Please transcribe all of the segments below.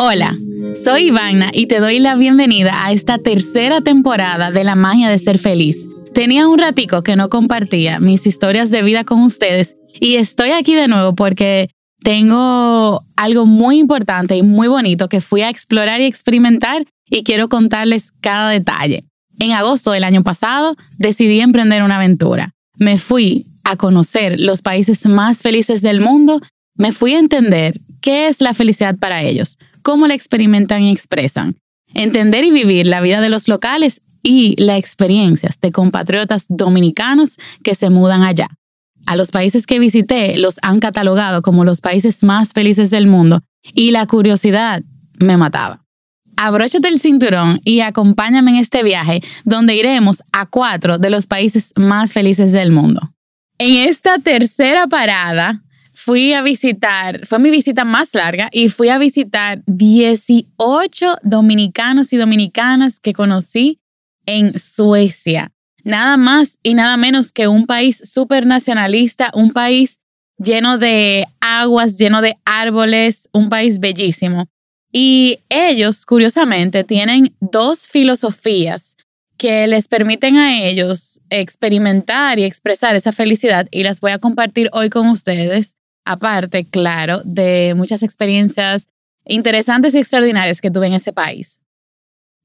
Hola, soy Ivana y te doy la bienvenida a esta tercera temporada de La magia de ser feliz. Tenía un ratico que no compartía mis historias de vida con ustedes y estoy aquí de nuevo porque tengo algo muy importante y muy bonito que fui a explorar y experimentar y quiero contarles cada detalle. En agosto del año pasado decidí emprender una aventura. Me fui a conocer los países más felices del mundo, me fui a entender qué es la felicidad para ellos, cómo la experimentan y expresan, entender y vivir la vida de los locales y las experiencias de compatriotas dominicanos que se mudan allá. A los países que visité los han catalogado como los países más felices del mundo y la curiosidad me mataba. Abróchate el cinturón y acompáñame en este viaje donde iremos a cuatro de los países más felices del mundo. En esta tercera parada fui a visitar, fue mi visita más larga y fui a visitar 18 dominicanos y dominicanas que conocí en Suecia. Nada más y nada menos que un país súper nacionalista, un país lleno de aguas, lleno de árboles, un país bellísimo. Y ellos, curiosamente, tienen dos filosofías que les permiten a ellos experimentar y expresar esa felicidad y las voy a compartir hoy con ustedes, aparte, claro, de muchas experiencias interesantes y extraordinarias que tuve en ese país.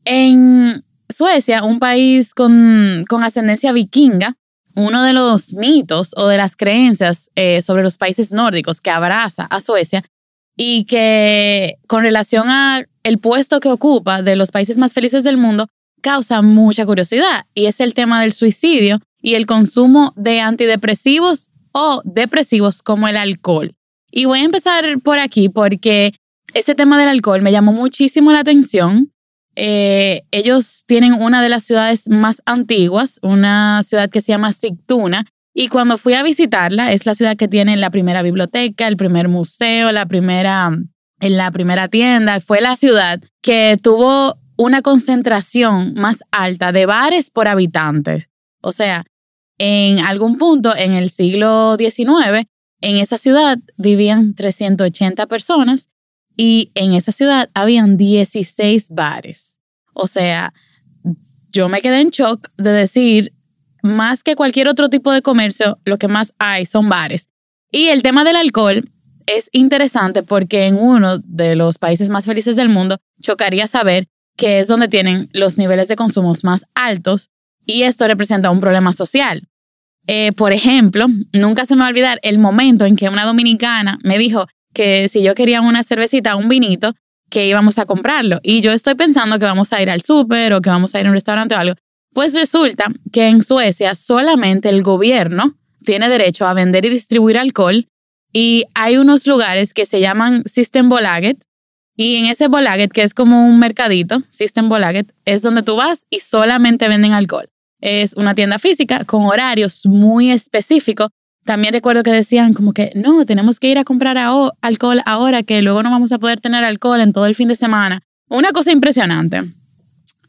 En Suecia, un país con, ascendencia vikinga, uno de los mitos o de las creencias eh, sobre los países nórdicos que abraza a Suecia y que con relación a el puesto que ocupa de los países más felices del mundo causa mucha curiosidad y es el tema del suicidio y el consumo de antidepresivos o depresivos como el alcohol. Y voy a empezar por aquí porque este tema del alcohol me llamó muchísimo la atención. Eh, ellos tienen una de las ciudades más antiguas, una ciudad que se llama Sigtuna, y cuando fui a visitarla, es la ciudad que tiene la primera biblioteca, el primer museo, la primera, en la primera tienda. Fue la ciudad que tuvo una concentración más alta de bares por habitantes. O sea, en algún punto en el siglo XIX, en esa ciudad vivían 380 personas y en esa ciudad habían 16 bares. O sea, yo me quedé en shock de decir, más que cualquier otro tipo de comercio, lo que más hay son bares. Y el tema del alcohol es interesante porque en uno de los países más felices del mundo chocaría saber que es donde tienen los niveles de consumos más altos y esto representa un problema social. Eh, por ejemplo, nunca se me va a olvidar el momento en que una dominicana me dijo que si yo quería una cervecita, un vinito, que íbamos a comprarlo. Y yo estoy pensando que vamos a ir al súper o que vamos a ir a un restaurante o algo. Pues resulta que en Suecia solamente el gobierno tiene derecho a vender y distribuir alcohol y hay unos lugares que se llaman Systembolaget y en ese Bolaget, que es como un mercadito, System Bolaget, es donde tú vas y solamente venden alcohol. Es una tienda física con horarios muy específicos. También recuerdo que decían como que no, tenemos que ir a comprar alcohol ahora que luego no vamos a poder tener alcohol en todo el fin de semana. Una cosa impresionante.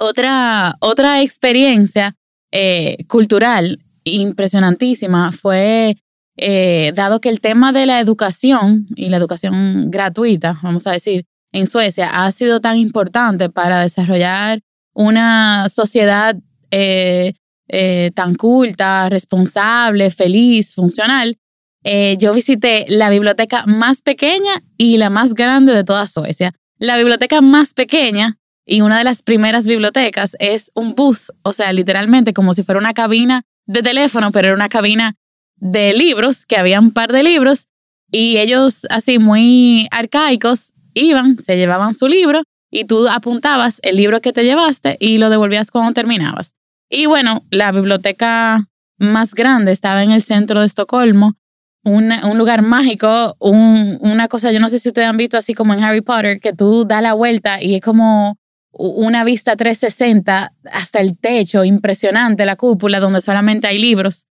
Otra, otra experiencia eh, cultural impresionantísima fue eh, dado que el tema de la educación y la educación gratuita, vamos a decir, en Suecia ha sido tan importante para desarrollar una sociedad eh, eh, tan culta, responsable, feliz, funcional, eh, yo visité la biblioteca más pequeña y la más grande de toda Suecia. La biblioteca más pequeña y una de las primeras bibliotecas es un booth, o sea, literalmente como si fuera una cabina de teléfono, pero era una cabina de libros, que había un par de libros, y ellos así muy arcaicos iban, se llevaban su libro y tú apuntabas el libro que te llevaste y lo devolvías cuando terminabas. Y bueno, la biblioteca más grande estaba en el centro de Estocolmo, un, un lugar mágico, un, una cosa, yo no sé si ustedes han visto así como en Harry Potter, que tú das la vuelta y es como una vista 360 hasta el techo, impresionante, la cúpula donde solamente hay libros.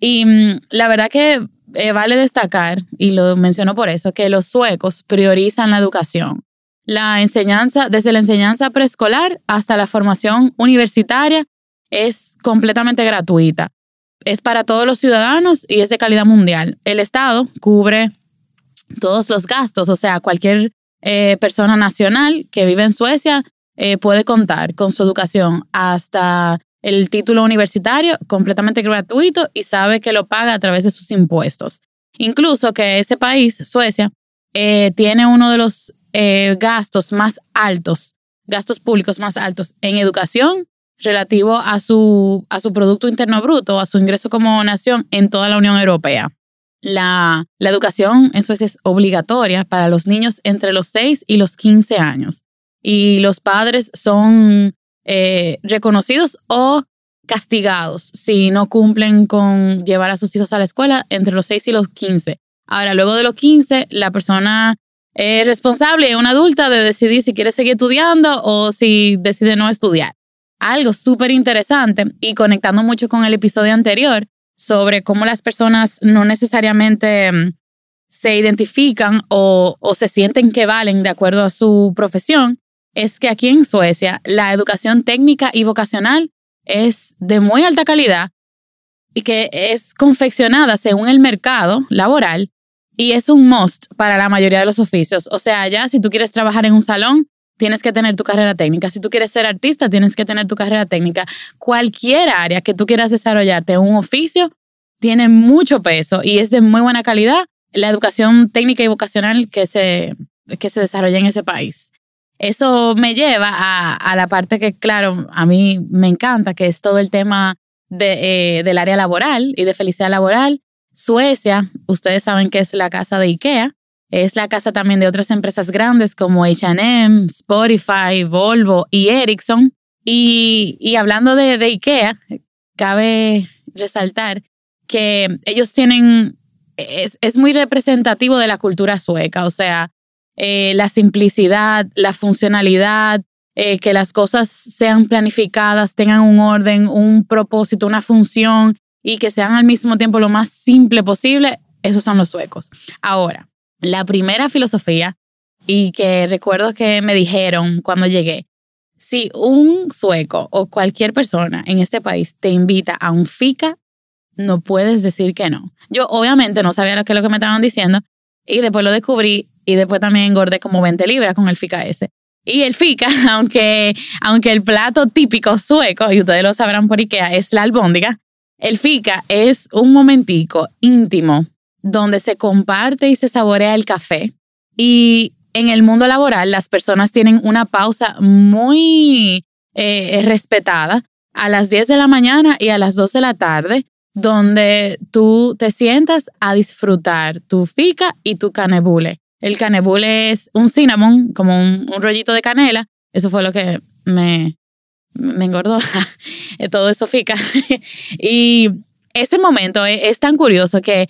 Y mm, la verdad que eh, vale destacar, y lo menciono por eso, que los suecos priorizan la educación. La enseñanza, desde la enseñanza preescolar hasta la formación universitaria, es completamente gratuita. Es para todos los ciudadanos y es de calidad mundial. El Estado cubre todos los gastos, o sea, cualquier eh, persona nacional que vive en Suecia eh, puede contar con su educación hasta el título universitario completamente gratuito y sabe que lo paga a través de sus impuestos. Incluso que ese país, Suecia, eh, tiene uno de los gastos más altos, gastos públicos más altos en educación relativo a su, a su Producto Interno Bruto, a su ingreso como nación en toda la Unión Europea. La, educación en Suecia es obligatoria para los niños entre los 6 y los 15 años. Y los padres son eh, reconocidos o castigados si no cumplen con llevar a sus hijos a la escuela entre los 6 y los 15. Ahora, luego de los 15, la persona es responsable, una adulta, de decidir si quiere seguir estudiando o si decide no estudiar. Algo súper interesante y conectando mucho con el episodio anterior, sobre cómo las personas no necesariamente mm, se identifican o, se sienten que valen de acuerdo a su profesión, es que aquí en Suecia la educación técnica y vocacional es de muy alta calidad y que es confeccionada según el mercado laboral y es un must para la mayoría de los oficios. O sea, ya si tú quieres trabajar en un salón, tienes que tener tu carrera técnica. Si tú quieres ser artista, tienes que tener tu carrera técnica. Cualquier área que tú quieras desarrollarte, un oficio, tiene mucho peso y es de muy buena calidad la educación técnica y vocacional que se, que se desarrolla en ese país. Eso me lleva a, la parte que, claro, a mí me encanta, que es todo el tema eh, del área laboral y de felicidad laboral. Suecia, ustedes saben que es la casa de IKEA, es la casa también de otras empresas grandes como HM, Spotify, Volvo y Ericsson. Y, hablando de, IKEA, cabe resaltar que ellos tienen, es, muy representativo de la cultura sueca, o sea, eh, la simplicidad, la funcionalidad, eh, que las cosas sean planificadas, tengan un orden, un propósito, una función y que sean al mismo tiempo lo más simple posible, esos son los suecos. Ahora, la primera filosofía y que recuerdo que me dijeron cuando llegué, si un sueco o cualquier persona en este país te invita a un FICA, no puedes decir que no. Yo obviamente no sabía lo que, lo que me estaban diciendo y después lo descubrí y después también engordé como 20 libras con el FICA ese. Y el FICA, aunque, aunque el plato típico sueco, y ustedes lo sabrán por Ikea, es la albóndiga, el FICA es un momentico íntimo donde se comparte y se saborea el café. Y en el mundo laboral las personas tienen una pausa muy eh, respetada a las 10 de la mañana y a las 2 de la tarde, donde tú te sientas a disfrutar tu fica y tu canebule. El canebule es un cinnamon, como un, rollito de canela. Eso fue lo que me, me engordó. Todo eso fica. y ese momento es tan curioso que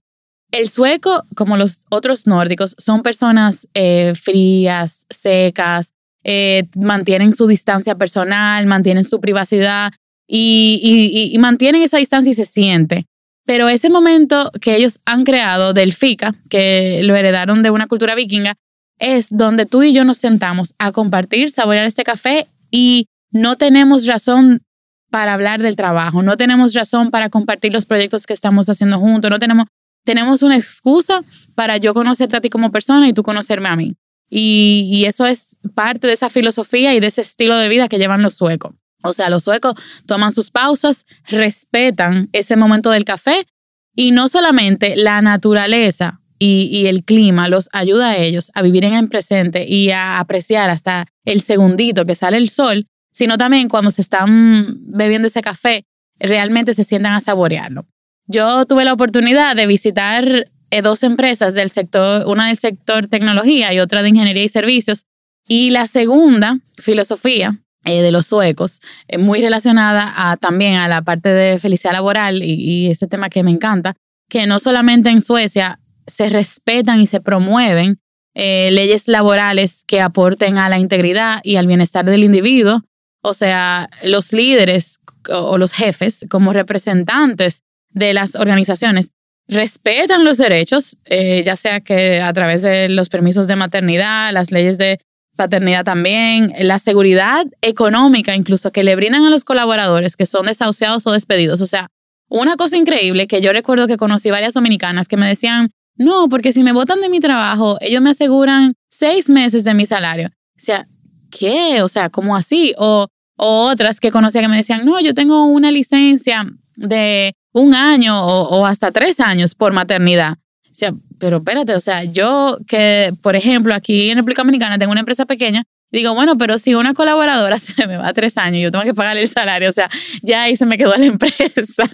el sueco, como los otros nórdicos, son personas eh, frías, secas, eh, mantienen su distancia personal, mantienen su privacidad y, mantienen esa distancia y se siente. Pero ese momento que ellos han creado del FICA, que lo heredaron de una cultura vikinga, es donde tú y yo nos sentamos a compartir, saborear este café y no tenemos razón para hablar del trabajo, no tenemos razón para compartir los proyectos que estamos haciendo juntos, no tenemos tenemos una excusa para yo conocerte a ti como persona y tú conocerme a mí. Y, eso es parte de esa filosofía y de ese estilo de vida que llevan los suecos. O sea, los suecos toman sus pausas, respetan ese momento del café y no solamente la naturaleza y, y, el clima los ayuda a ellos a vivir en el presente y a apreciar hasta el segundito que sale el sol, sino también cuando se están bebiendo ese café, realmente se sientan a saborearlo. Yo tuve la oportunidad de visitar eh, dos empresas del sector, una del sector tecnología y otra de ingeniería y servicios. Y la segunda, filosofía eh, de los suecos, eh, muy relacionada a, también a la parte de felicidad laboral y, y ese tema que me encanta, que no solamente en Suecia se respetan y se promueven leyes laborales que aporten a la integridad y al bienestar del individuo, o sea, los líderes o los jefes como representantes de las organizaciones respetan los derechos, eh, ya sea que a través de los permisos de maternidad, las leyes de paternidad también, la seguridad económica incluso que le brindan a los colaboradores que son desahuciados o despedidos. O sea, una cosa increíble que yo recuerdo que conocí varias dominicanas que me decían, no, porque si me botan de mi trabajo, ellos me aseguran seis meses de mi salario. O sea, ¿qué? O sea, ¿cómo así? O, otras que conocía que me decían, no, yo tengo una licencia de un año o, hasta tres años por maternidad. O sea, pero espérate, o sea, yo que, por ejemplo, aquí en República Dominicana tengo una empresa pequeña, digo, bueno, pero si una colaboradora se me va a tres años, yo tengo que pagarle el salario, o sea, ya ahí se me quedó la empresa.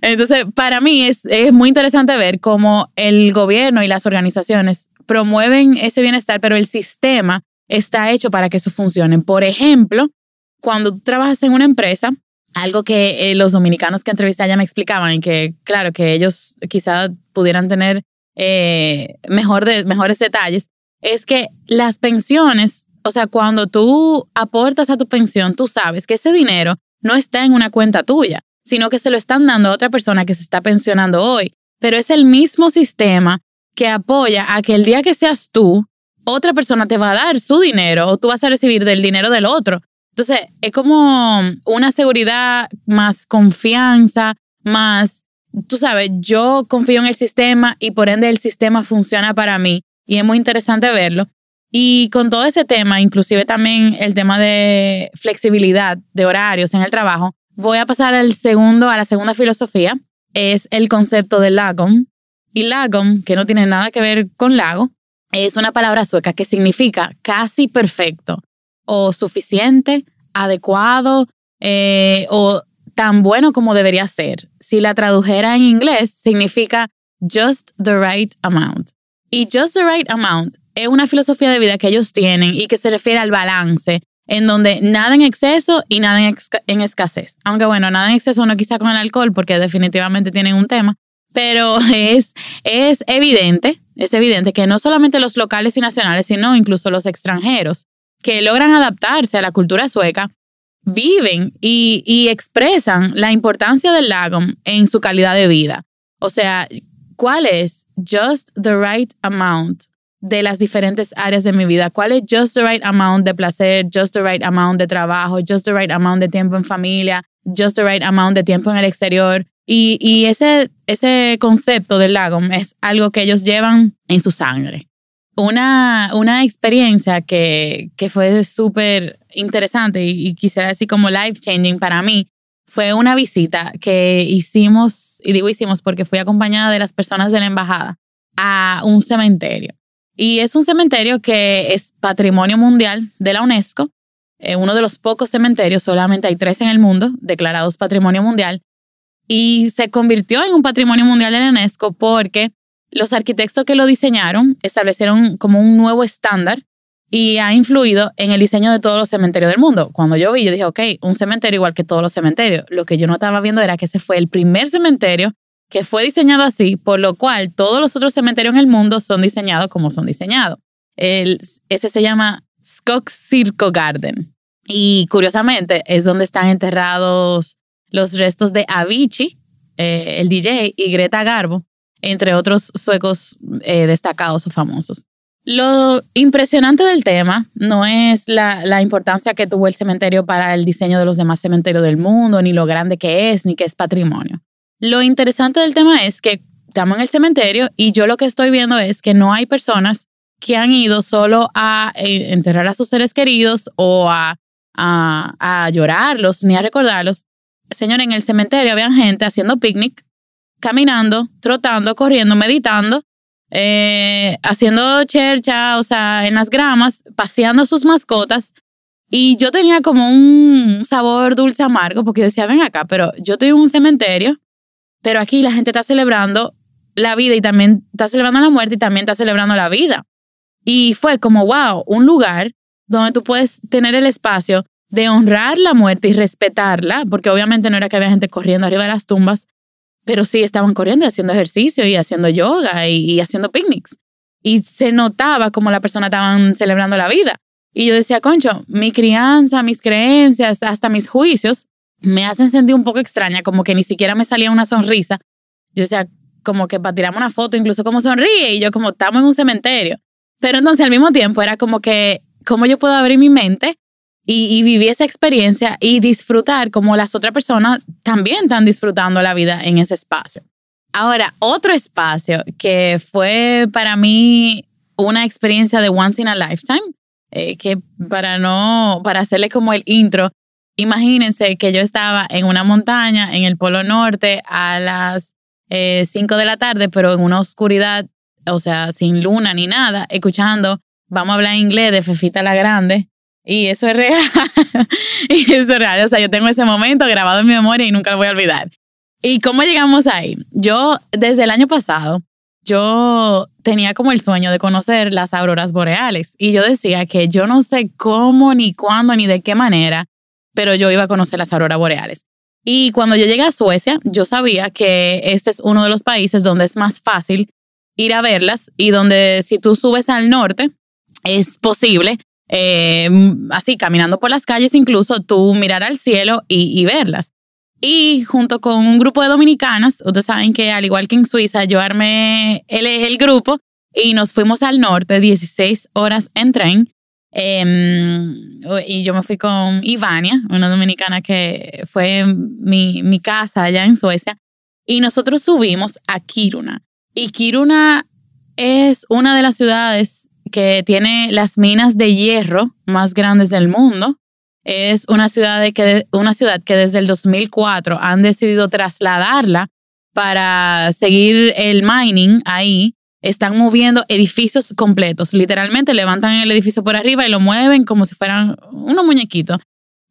Entonces, para mí es, es muy interesante ver cómo el gobierno y las organizaciones promueven ese bienestar, pero el sistema está hecho para que eso funcione. Por ejemplo, cuando tú trabajas en una empresa, algo que eh, los dominicanos que entrevisté ya me explicaban y que, claro, que ellos quizás pudieran tener eh, mejor mejores detalles, es que las pensiones, o sea, cuando tú aportas a tu pensión, tú sabes que ese dinero no está en una cuenta tuya, sino que se lo están dando a otra persona que se está pensionando hoy. Pero es el mismo sistema que apoya a que el día que seas tú, otra persona te va a dar su dinero o tú vas a recibir del dinero del otro. Entonces, es como una seguridad más confianza, más tú sabes, yo confío en el sistema y por ende el sistema funciona para mí y es muy interesante verlo. Y con todo ese tema, inclusive también el tema de flexibilidad de horarios en el trabajo, voy a pasar al segundo, a la segunda filosofía, es el concepto del lagom. Y lagom, que no tiene nada que ver con lago, es una palabra sueca que significa casi perfecto o suficiente, adecuado eh, o tan bueno como debería ser. Si la tradujera en inglés, significa just the right amount. Y just the right amount es una filosofía de vida que ellos tienen y que se refiere al balance, en donde nada en exceso y nada en, escasez. Aunque bueno, nada en exceso no quizá con el alcohol, porque definitivamente tienen un tema, pero es, es evidente, es evidente que no solamente los locales y nacionales, sino incluso los extranjeros que logran adaptarse a la cultura sueca, viven y, expresan la importancia del lago en su calidad de vida. O sea, ¿cuál es just the right amount de las diferentes áreas de mi vida? ¿Cuál es just the right amount de placer, just the right amount de trabajo, just the right amount de tiempo en familia, just the right amount de tiempo en el exterior? Y, ese, ese concepto del lago es algo que ellos llevan en su sangre. Una, una experiencia que, que fue súper interesante y, quisiera decir como life changing para mí fue una visita que hicimos, y digo hicimos porque fui acompañada de las personas de la embajada a un cementerio. Y es un cementerio que es patrimonio mundial de la UNESCO, eh, uno de los pocos cementerios, solamente hay tres en el mundo declarados patrimonio mundial, y se convirtió en un patrimonio mundial de la UNESCO porque los arquitectos que lo diseñaron establecieron como un nuevo estándar y ha influido en el diseño de todos los cementerios del mundo. Cuando yo vi, yo dije, ok, un cementerio igual que todos los cementerios. Lo que yo no estaba viendo era que ese fue el primer cementerio que fue diseñado así, por lo cual todos los otros cementerios en el mundo son diseñados como son diseñados. Ese se llama Skog Circo Garden. Y curiosamente es donde están enterrados los restos de Avicii, eh, el DJ, y Greta Garbo, entre otros suecos eh, destacados o famosos. Lo impresionante del tema no es la, importancia que tuvo el cementerio para el diseño de los demás cementerios del mundo, ni lo grande que es, ni que es patrimonio. Lo interesante del tema es que estamos en el cementerio y yo lo que estoy viendo es que no hay personas que han ido solo a eh, enterrar a sus seres queridos o a, a, llorarlos ni a recordarlos. Señor, en el cementerio había gente haciendo picnic, caminando, trotando, corriendo, meditando eh, haciendo chercha, o sea, en las gramas, paseando sus mascotas. Y yo tenía como un sabor dulce amargo porque yo decía, ven acá, pero yo estoy en un cementerio, pero aquí la gente está celebrando la vida y también está celebrando la muerte y también está celebrando la vida. Y fue como, wow, un lugar donde tú puedes tener el espacio de honrar la muerte y respetarla, porque obviamente no era que había gente corriendo arriba de las tumbas, pero sí estaban corriendo y haciendo ejercicio y haciendo yoga y, haciendo picnics. Y se notaba como la persona estaban celebrando la vida. Y yo decía, concho, mi crianza, mis creencias, hasta mis juicios me hacen sentir un poco extraña, como que ni siquiera me salía una sonrisa. Yo decía, como que para tirarme una foto, incluso como sonríe, y yo como estamos en un cementerio. Pero entonces al mismo tiempo era como que, ¿cómo yo puedo abrir mi mente y, y esa experiencia y disfrutar como las otras personas también están disfrutando la vida en ese espacio. Ahora, otro espacio que fue para mí una experiencia de once in a lifetime, eh, que para no, para hacerle como el intro, imagínense que yo estaba en una montaña en el Polo Norte a las 5 eh, de la tarde, pero en una oscuridad, o sea, sin luna ni nada, escuchando, vamos a hablar inglés de Fefita la Grande. Y eso es real. y eso es real. O sea, yo tengo ese momento grabado en mi memoria y nunca lo voy a olvidar. ¿Y cómo llegamos ahí? Yo, desde el año pasado, yo tenía como el sueño de conocer las auroras boreales y yo decía que yo no sé cómo, ni cuándo, ni de qué manera, pero yo iba a conocer las auroras boreales. Y cuando yo llegué a Suecia, yo sabía que este es uno de los países donde es más fácil ir a verlas y donde si tú subes al norte, es posible, eh, así caminando por las calles incluso, tú mirar al cielo y, verlas. Y junto con un grupo de dominicanas, ustedes saben que al igual que en Suiza, yo armé el, el grupo y nos fuimos al norte, 16 horas en tren. Em, y yo me fui con Ivania, una dominicana que fue mi, mi casa allá en Suecia. Y nosotros subimos a Kiruna. Y Kiruna es una de las ciudades que tiene las minas de hierro más grandes del mundo es una ciudad, que, una ciudad que desde el 2004 han decidido trasladarla para seguir el mining ahí. Están moviendo edificios completos. Literalmente levantan el edificio por arriba y lo mueven como si fueran unos muñequitos.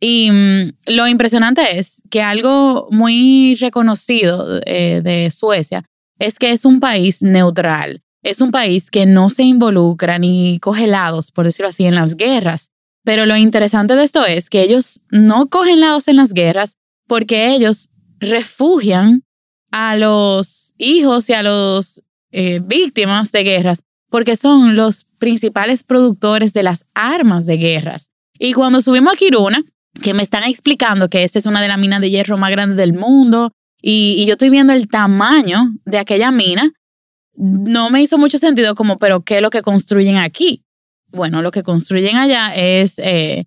Y mm, lo impresionante es que algo muy reconocido eh, de Suecia es que es un país neutral. Es un país que no se involucra ni coge lados, por decirlo así, en las guerras. Pero lo interesante de esto es que ellos no cogen lados en las guerras porque ellos refugian a los hijos y a los eh, víctimas de guerras porque son los principales productores de las armas de guerras. Y cuando subimos a Kiruna, que me están explicando que esta es una de las minas de hierro más grandes del mundo, y, y yo estoy viendo el tamaño de aquella mina, no me hizo mucho sentido como, pero ¿qué es lo que construyen aquí? bueno, lo que construyen allá es eh,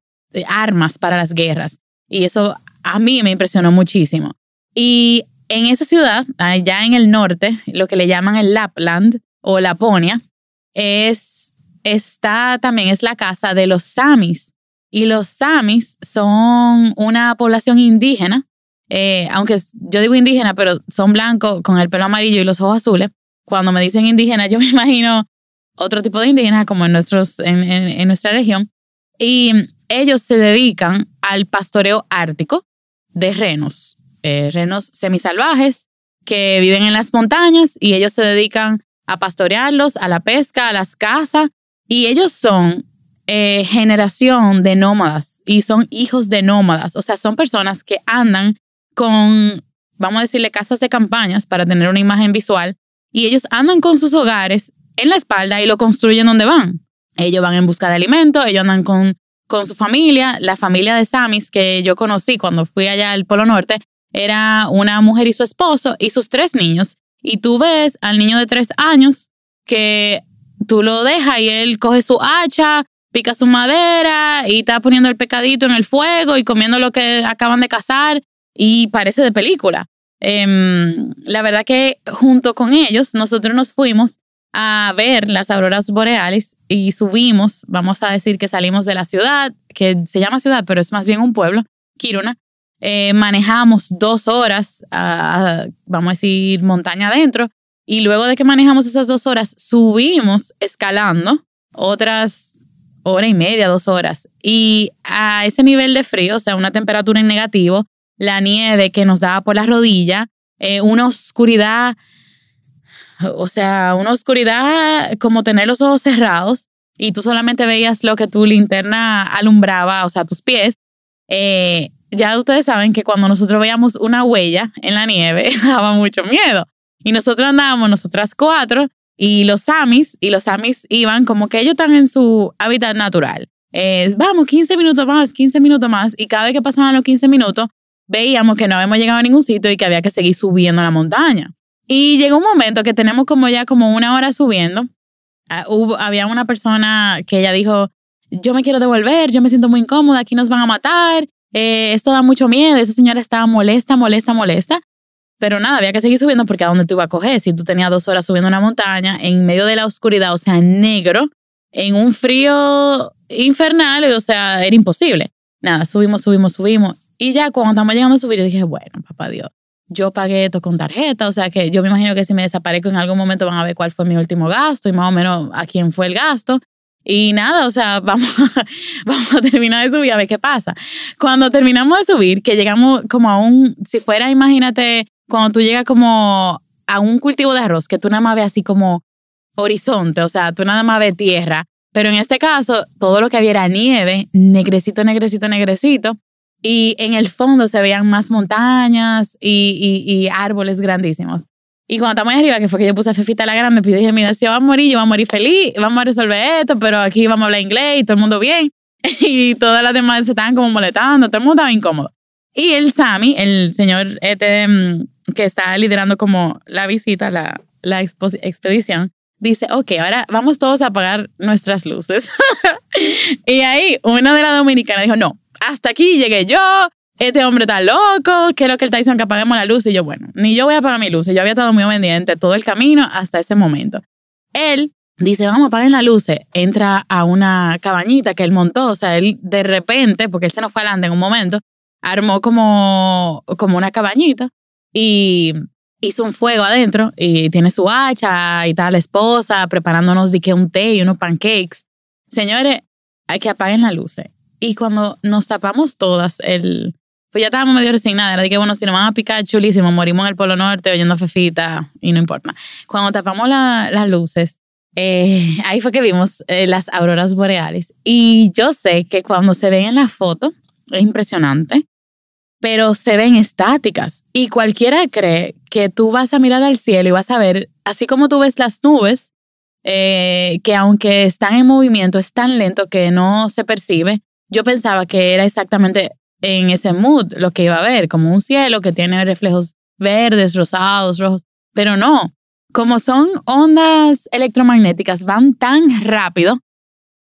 armas para las guerras. Y eso a mí me impresionó muchísimo. Y en esa ciudad, allá en el norte, lo que le llaman el Lapland o Laponia, es, está también es la casa de los Samis. Y los Samis son una población indígena, eh, aunque yo digo indígena, pero son blancos con el pelo amarillo y los ojos azules. Cuando me dicen indígena, yo me imagino otro tipo de indígenas como en, nuestros, en, nuestra región. Y ellos se dedican al pastoreo ártico de renos, eh, renos semisalvajes que viven en las montañas y ellos se dedican a pastorearlos, a la pesca, a las casas. Y ellos son eh, generación de nómadas y son hijos de nómadas. O sea, son personas que andan con, vamos a decirle, casas de campañas para tener una imagen visual. Y ellos andan con sus hogares en la espalda y lo construyen donde van. Ellos van en busca de alimento, ellos andan con, con su familia. La familia de Samis que yo conocí cuando fui allá al Polo Norte era una mujer y su esposo y sus tres niños. Y tú ves al niño de tres años que tú lo dejas y él coge su hacha, pica su madera y está poniendo el pecadito en el fuego y comiendo lo que acaban de cazar y parece de película. Em, la verdad que junto con ellos nosotros nos fuimos a ver las auroras boreales y subimos, vamos a decir que salimos de la ciudad, que se llama ciudad, pero es más bien un pueblo, Kiruna. Eh, manejamos dos horas, vamos a decir, montaña adentro, y luego de que manejamos esas dos horas, subimos escalando otras hora y media, dos horas. Y a ese nivel de frío, o sea, una temperatura en negativo, la nieve que nos daba por la rodilla, eh, una oscuridad o sea, una oscuridad como tener los ojos cerrados y tú solamente veías lo que tu linterna alumbraba, o sea, tus pies. Eh, ya ustedes saben que cuando nosotros veíamos una huella en la nieve, daba mucho miedo. Y nosotros andábamos, nosotras cuatro, y los samis, y los samis iban como que ellos están en su hábitat natural. Es, vamos, 15 minutos más, 15 minutos más, y cada vez que pasaban los 15 minutos, veíamos que no habíamos llegado a ningún sitio y que había que seguir subiendo la montaña. Y llegó un momento que tenemos como ya como una hora subiendo. Ah, hubo, había una persona que ella dijo, yo me quiero devolver, yo me siento muy incómoda, aquí nos van a matar, eh, esto da mucho miedo. Esa señora estaba molesta, molesta, molesta. Pero nada, había que seguir subiendo porque a dónde tú ibas a coger. Si tú tenías dos horas subiendo una montaña en medio de la oscuridad, o sea, negro, en un frío infernal, o sea, era imposible. Nada, subimos, subimos, subimos. Y ya cuando estamos llegando a subir, yo dije, bueno, papá Dios, yo pagué esto con tarjeta, o sea que yo me imagino que si me desaparezco en algún momento van a ver cuál fue mi último gasto y más o menos a quién fue el gasto. Y nada, o sea, vamos, vamos a terminar de subir a ver qué pasa. Cuando terminamos de subir, que llegamos como a un, si fuera, imagínate, cuando tú llegas como a un cultivo de arroz, que tú nada más ves así como horizonte, o sea, tú nada más ves tierra, pero en este caso todo lo que había era nieve, negrecito, negrecito, negrecito, y en el fondo se veían más montañas y, y, árboles grandísimos. Y cuando estamos arriba, que fue que yo puse a Fefita la grande, pues dije, mira, si yo voy a morir, yo voy a morir feliz, vamos a resolver esto, pero aquí vamos a hablar inglés y todo el mundo bien. Y todas las demás se estaban como molestando, todo el mundo estaba incómodo. Y el Sami, el señor este, mm, que está liderando como la visita, la, la expedición, dice, ok, ahora vamos todos a apagar nuestras luces. y ahí una de las dominicanas dijo, no, hasta aquí llegué yo, este hombre está loco, ¿qué es lo que está diciendo que apaguemos la luz? Y yo, bueno, ni yo voy a apagar mi luz. Yo había estado muy obediente todo el camino hasta ese momento. Él dice, vamos, apaguen las luces. Entra a una cabañita que él montó. O sea, él de repente, porque él se nos fue adelante en un momento, armó como, como una cabañita y hizo un fuego adentro y tiene su hacha y tal, la esposa preparándonos de que un té y unos pancakes. Señores, hay que apaguen las luces. Y cuando nos tapamos todas, el, pues ya estábamos medio resignadas, era de que bueno, si nos van a picar, chulísimo, morimos en el Polo Norte oyendo Fefita y no importa. Cuando tapamos las luces, eh, ahí fue que vimos eh, las auroras boreales. Y yo sé que cuando se ven en la foto, es impresionante, pero se ven estáticas. Y cualquiera cree que tú vas a mirar al cielo y vas a ver, así como tú ves las nubes, eh, que aunque están en movimiento, es tan lento que no se percibe. Yo pensaba que era exactamente en ese mood lo que iba a ver, como un cielo que tiene reflejos verdes, rosados, rojos, pero no. Como son ondas electromagnéticas, van tan rápido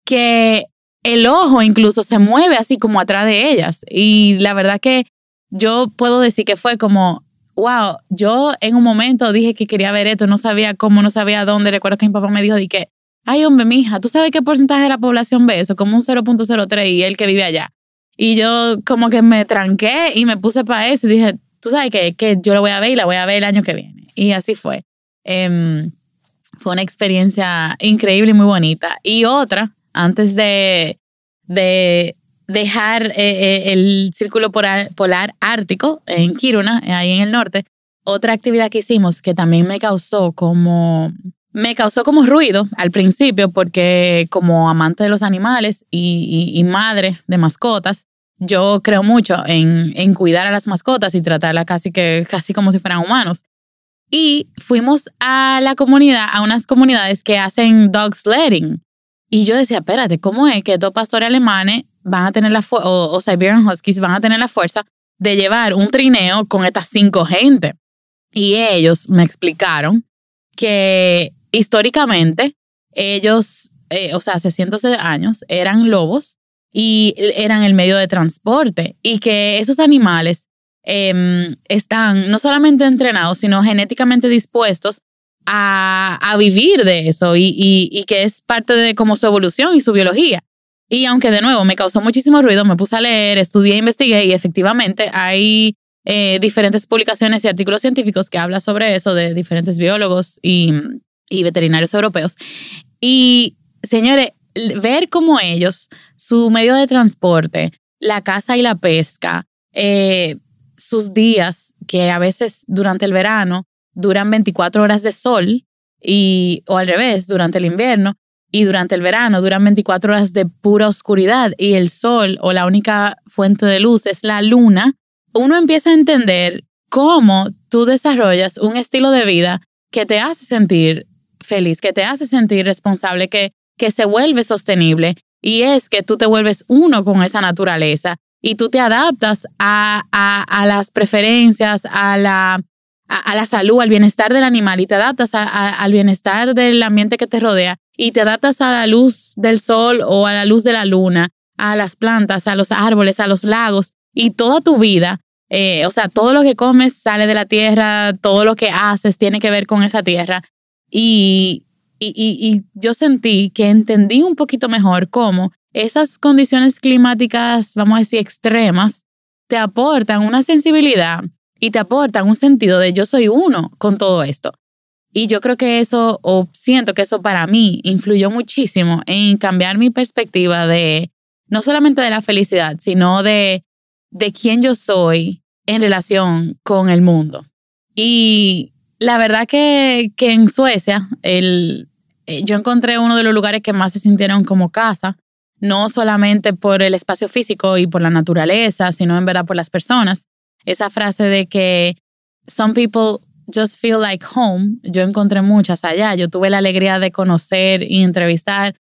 que el ojo incluso se mueve así como atrás de ellas. Y la verdad que yo puedo decir que fue como, wow, yo en un momento dije que quería ver esto, no sabía cómo, no sabía dónde. Recuerdo que mi papá me dijo de que, ay hombre, mija, ¿tú sabes qué porcentaje de la población ve eso? Como un 0.03 y él que vive allá. Y yo como que me tranqué y me puse para eso y dije, tú sabes que, que yo lo voy a ver y la voy a ver el año que viene. Y así fue. Em, fue una experiencia increíble y muy bonita. Y otra, antes de, de dejar eh, eh, el círculo polar, polar, ártico en Kiruna, ahí en el norte, otra actividad que hicimos que también me causó como me causó como ruido al principio porque como amante de los animales y, madre de mascotas, yo creo mucho en, en, cuidar a las mascotas y tratarlas casi, que, casi como si fueran humanos. Y fuimos a la comunidad, a unas comunidades que hacen dog sledding. Y yo decía, espérate, ¿cómo es que estos pastores alemanes van a tener la fuerza, o, o Siberian Huskies van a tener la fuerza de llevar un trineo con estas cinco gente? Y ellos me explicaron que históricamente ellos, eh, o sea, hace cientos de años, eran lobos y eran el medio de transporte y que esos animales em, están no solamente entrenados, sino genéticamente dispuestos a, a vivir de eso y, y, que es parte de como su evolución y su biología. Y aunque de nuevo me causó muchísimo ruido, me puse a leer, estudié, investigué y efectivamente hay eh, diferentes publicaciones y artículos científicos que hablan sobre eso de diferentes biólogos y y veterinarios europeos. Y, señores, ver cómo ellos, su medio de transporte, la caza y la pesca, eh, sus días, que a veces durante el verano duran 24 horas de sol, y, o al revés, durante el invierno, y durante el verano duran 24 horas de pura oscuridad y el sol o la única fuente de luz es la luna, uno empieza a entender cómo tú desarrollas un estilo de vida que te hace sentir feliz, que te hace sentir responsable, que, que se vuelve sostenible. Y es que tú te vuelves uno con esa naturaleza y tú te adaptas a, a, las preferencias, a la, a, la salud, al bienestar del animal y te adaptas al bienestar del ambiente que te rodea y te adaptas a la luz del sol o a la luz de la luna, a las plantas, a los árboles, a los lagos y toda tu vida Eh, o sea, todo lo que comes sale de la tierra, todo lo que haces tiene que ver con esa tierra. Y, y, y, yo sentí que entendí un poquito mejor cómo esas condiciones climáticas, vamos a decir, extremas, te aportan una sensibilidad y te aportan un sentido de yo soy uno con todo esto. Y yo creo que eso, o siento que eso para mí influyó muchísimo en cambiar mi perspectiva de, no solamente de la felicidad, sino de, de quién yo soy en relación con el mundo. Y la verdad que, que en Suecia, el, eh, yo encontré uno de los lugares que más se sintieron como casa, no solamente por el espacio físico y por la naturaleza, sino en verdad por las personas. Esa frase de que some people just feel like home, yo encontré muchas allá. Yo tuve la alegría de conocer y entrevistar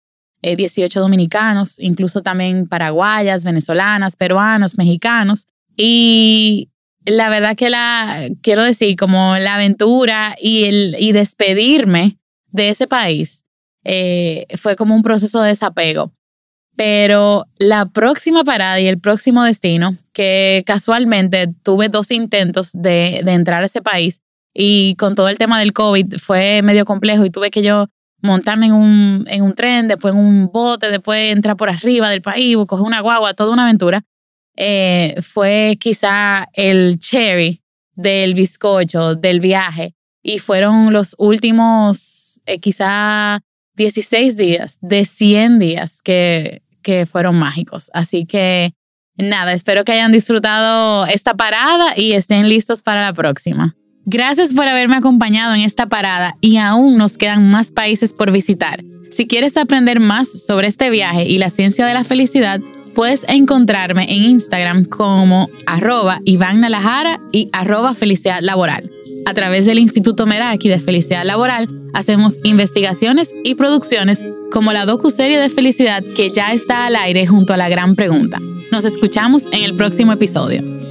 18 eh, dominicanos, incluso también paraguayas, venezolanas, peruanos, mexicanos. Y la verdad que la, quiero decir, como la aventura y, el, y despedirme de ese país eh, fue como un proceso de desapego. Pero la próxima parada y el próximo destino, que casualmente tuve dos intentos de, de entrar a ese país y con todo el tema del COVID fue medio complejo y tuve que yo montarme en un, en un tren, después en un bote, después entrar por arriba del país, coger una guagua, toda una aventura. Eh, fue quizá el cherry del bizcocho, del viaje. Y fueron los últimos, eh, quizá 16 días de 100 días que, que fueron mágicos. Así que nada, espero que hayan disfrutado esta parada y estén listos para la próxima. Gracias por haberme acompañado en esta parada y aún nos quedan más países por visitar. Si quieres aprender más sobre este viaje y la ciencia de la felicidad, puedes encontrarme en Instagram como arroba Iván Nalajara y arroba Felicidad Laboral. A través del Instituto Meraki de Felicidad Laboral, hacemos investigaciones y producciones como la docu-serie de felicidad que ya está al aire junto a la gran pregunta. Nos escuchamos en el próximo episodio.